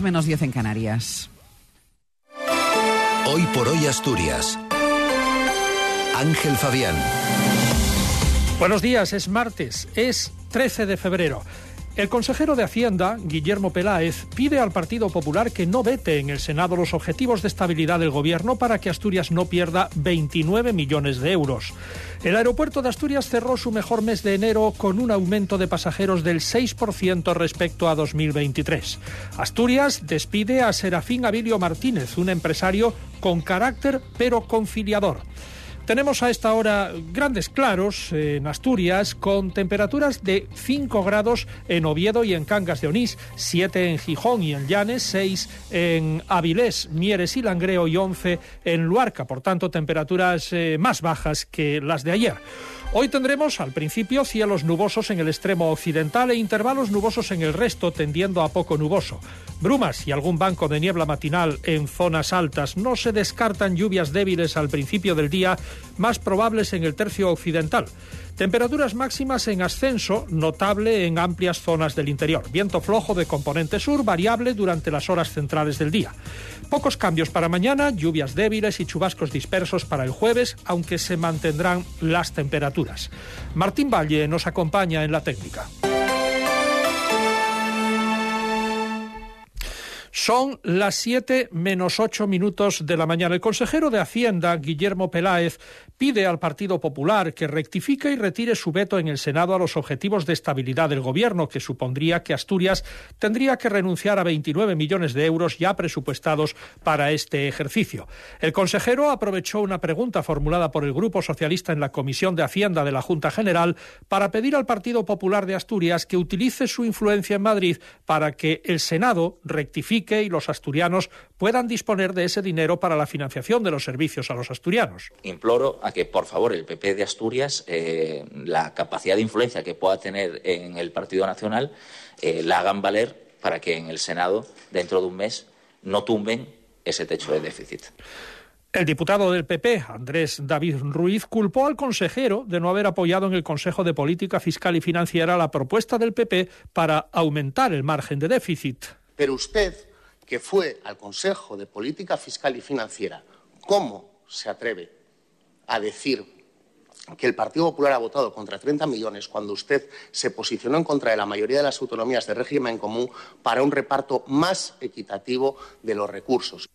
menos 10 en Canarias. Hoy por hoy Asturias. Ángel Fabián. Buenos días, es martes, es 13 de febrero. El consejero de Hacienda, Guillermo Peláez, pide al Partido Popular que no vete en el Senado los objetivos de estabilidad del Gobierno para que Asturias no pierda 29 millones de euros. El aeropuerto de Asturias cerró su mejor mes de enero con un aumento de pasajeros del 6% respecto a 2023. Asturias despide a Serafín Abilio Martínez, un empresario con carácter pero conciliador. Tenemos a esta hora grandes claros en Asturias con temperaturas de 5 grados en Oviedo y en Cangas de Onís, 7 en Gijón y en Llanes, 6 en Avilés, Mieres y Langreo y 11 en Luarca. Por tanto, temperaturas eh, más bajas que las de ayer. Hoy tendremos al principio cielos nubosos en el extremo occidental e intervalos nubosos en el resto, tendiendo a poco nuboso. Brumas y algún banco de niebla matinal en zonas altas. No se descartan lluvias débiles al principio del día, más probables en el tercio occidental. Temperaturas máximas en ascenso, notable en amplias zonas del interior. Viento flojo de componente sur, variable durante las horas centrales del día. Pocos cambios para mañana, lluvias débiles y chubascos dispersos para el jueves, aunque se mantendrán las temperaturas. Martín Valle nos acompaña en la técnica. Son las 7 menos 8 minutos de la mañana. El consejero de Hacienda, Guillermo Peláez, pide al Partido Popular que rectifique y retire su veto en el Senado a los objetivos de estabilidad del Gobierno, que supondría que Asturias tendría que renunciar a 29 millones de euros ya presupuestados para este ejercicio. El consejero aprovechó una pregunta formulada por el Grupo Socialista en la Comisión de Hacienda de la Junta General para pedir al Partido Popular de Asturias que utilice su influencia en Madrid para que el Senado rectifique y los asturianos puedan disponer de ese dinero para la financiación de los servicios a los asturianos. Imploro a que, por favor, el PP de Asturias, eh, la capacidad de influencia que pueda tener en el Partido Nacional, eh, la hagan valer para que en el Senado, dentro de un mes, no tumben ese techo de déficit. El diputado del PP, Andrés David Ruiz, culpó al consejero de no haber apoyado en el Consejo de Política Fiscal y Financiera la propuesta del PP para aumentar el margen de déficit. Pero usted que fue al Consejo de Política Fiscal y Financiera, ¿cómo se atreve a decir que el Partido Popular ha votado contra 30 millones cuando usted se posicionó en contra de la mayoría de las autonomías de régimen común para un reparto más equitativo de los recursos?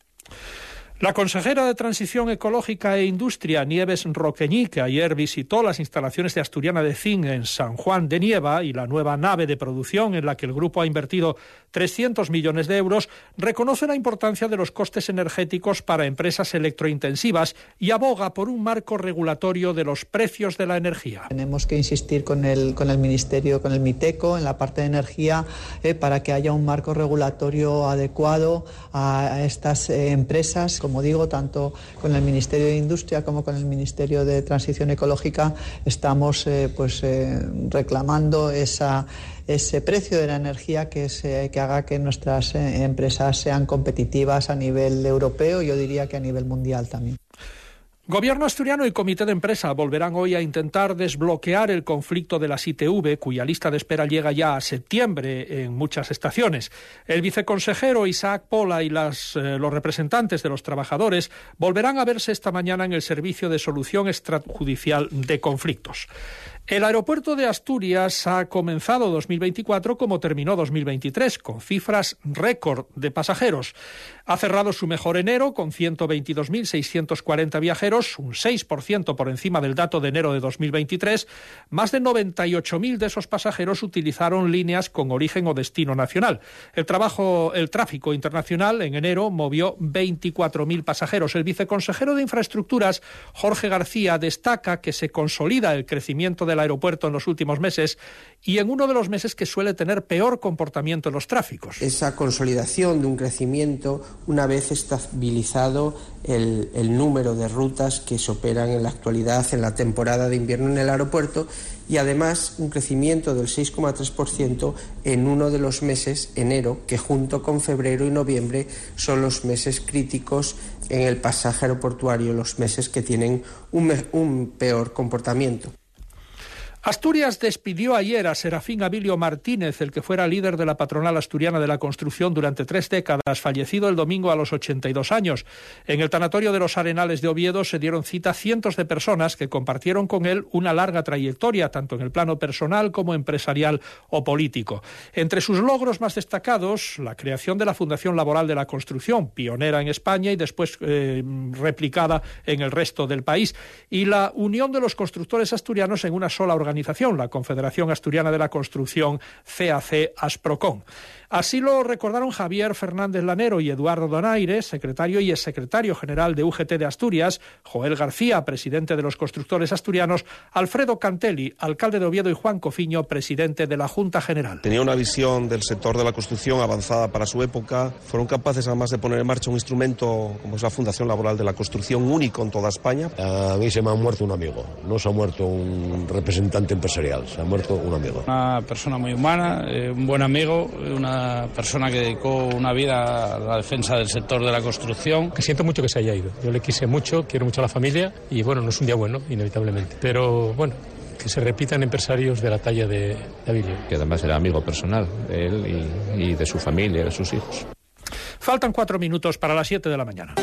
La consejera de Transición Ecológica e Industria, Nieves Roqueñí, que ayer visitó las instalaciones de Asturiana de Zinc en San Juan de Nieva y la nueva nave de producción en la que el grupo ha invertido 300 millones de euros, reconoce la importancia de los costes energéticos para empresas electrointensivas y aboga por un marco regulatorio de los precios de la energía. Tenemos que insistir con el, con el Ministerio, con el MITECO, en la parte de energía, eh, para que haya un marco regulatorio adecuado a estas eh, empresas como digo, tanto con el Ministerio de Industria como con el Ministerio de Transición Ecológica estamos eh, pues, eh, reclamando ese precio de la energía que, se, que haga que nuestras eh, empresas sean competitivas a nivel europeo, yo diría que a nivel mundial también. Gobierno asturiano y comité de empresa volverán hoy a intentar desbloquear el conflicto de las ITV, cuya lista de espera llega ya a septiembre en muchas estaciones. El viceconsejero Isaac Pola y eh, los representantes de los trabajadores volverán a verse esta mañana en el Servicio de Solución Extrajudicial de Conflictos. El aeropuerto de Asturias ha comenzado 2024 como terminó 2023, con cifras récord de pasajeros. Ha cerrado su mejor enero con 122.640 viajeros, un 6% por encima del dato de enero de 2023. Más de 98.000 de esos pasajeros utilizaron líneas con origen o destino nacional. El, trabajo, el tráfico internacional en enero movió 24.000 pasajeros. El viceconsejero de Infraestructuras, Jorge García, destaca que se consolida el crecimiento de aeropuerto en los últimos meses y en uno de los meses que suele tener peor comportamiento en los tráficos. Esa consolidación de un crecimiento una vez estabilizado el, número de rutas que se operan en la actualidad en la temporada de invierno en el aeropuerto y además un crecimiento del 6,3% en uno de los meses, enero, que junto con febrero y noviembre son los meses críticos en el pasaje aeroportuario, los meses que tienen un peor comportamiento. Asturias despidió ayer a Serafín Abilio Martínez, el que fuera líder de la patronal asturiana de la construcción durante tres décadas, fallecido el domingo a los 82 años. En el tanatorio de los Arenales de Oviedo se dieron cita cientos de personas que compartieron con él una larga trayectoria, tanto en el plano personal como empresarial o político. Entre sus logros más destacados, la creación de la Fundación Laboral de la Construcción, pionera en España y después eh, replicada en el resto del país, y la unión de los constructores asturianos en una sola organización organización, la Confederación Asturiana de la Construcción, CAC Asprocon. Así lo recordaron Javier Fernández Lanero y Eduardo Donaire, secretario y exsecretario general de UGT de Asturias, Joel García, presidente de los constructores asturianos, Alfredo Cantelli, alcalde de Oviedo y Juan Cofiño, presidente de la Junta General. Tenía una visión del sector de la construcción avanzada para su época. Fueron capaces además de poner en marcha un instrumento como es la Fundación Laboral de la Construcción único en toda España. A mí se me ha muerto un amigo, no se ha muerto un representante empresarial, se ha muerto un amigo. Una persona muy humana, eh, un buen amigo, una persona que dedicó una vida a la defensa del sector de la construcción. Que siento mucho que se haya ido. Yo le quise mucho, quiero mucho a la familia y bueno, no es un día bueno, inevitablemente. Pero bueno, que se repitan empresarios de la talla de, David. Que además era amigo personal de él y, y de su familia, de sus hijos. Faltan cuatro minutos para las siete de la mañana.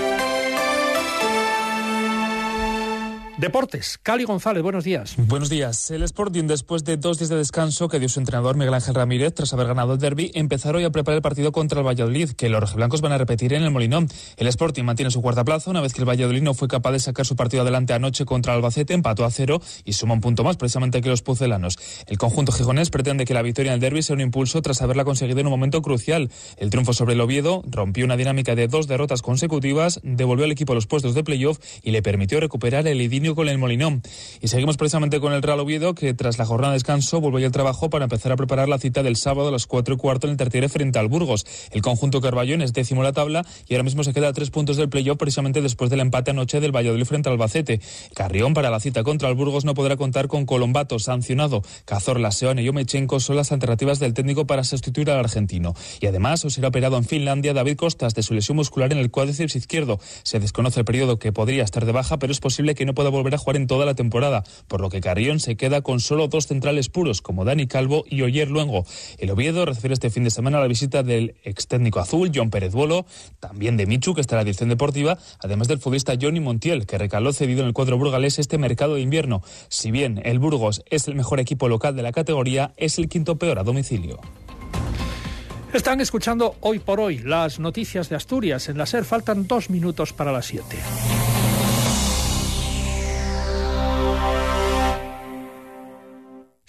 Deportes, Cali González, buenos días. Buenos días. El Sporting, después de dos días de descanso que dio su entrenador Miguel Ángel Ramírez tras haber ganado el derby, empezó hoy a preparar el partido contra el Valladolid, que los rojiblancos van a repetir en el Molinón. El Sporting mantiene su cuarta plaza una vez que el Valladolid no fue capaz de sacar su partido adelante anoche contra el Albacete, empató a cero y suma un punto más precisamente que los pucelanos. El conjunto gijonés pretende que la victoria en el derby sea un impulso tras haberla conseguido en un momento crucial. El triunfo sobre el Oviedo rompió una dinámica de dos derrotas consecutivas, devolvió al equipo los puestos de playoff y le permitió recuperar el idinio con el Molinón. Y seguimos precisamente con el Real Oviedo, que tras la jornada de descanso vuelve al trabajo para empezar a preparar la cita del sábado a las 4 y cuarto en el tertiere frente al Burgos. El conjunto Carballón es décimo en la tabla y ahora mismo se queda a tres puntos del playoff precisamente después del empate anoche del Valladolid frente al Albacete. Carrión para la cita contra el Burgos no podrá contar con Colombato, sancionado. Cazorla, Seoane y Omechenko son las alternativas del técnico para sustituir al argentino. Y además os será operado en Finlandia David Costas de su lesión muscular en el cuádriceps izquierdo. Se desconoce el periodo que podría estar de baja, pero es posible que no pueda volver a jugar en toda la temporada, por lo que Carrión se queda con solo dos centrales puros, como Dani Calvo y Oyer Luengo. El Oviedo recibe este fin de semana la visita del ex técnico azul, John Pérez Bolo, también de Michu, que está en la dirección deportiva, además del futbolista Johnny Montiel, que recaló cedido en el cuadro burgalés este mercado de invierno. Si bien el Burgos es el mejor equipo local de la categoría, es el quinto peor a domicilio. Están escuchando hoy por hoy las noticias de Asturias. En la SER faltan dos minutos para las siete.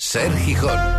Ser Gijón.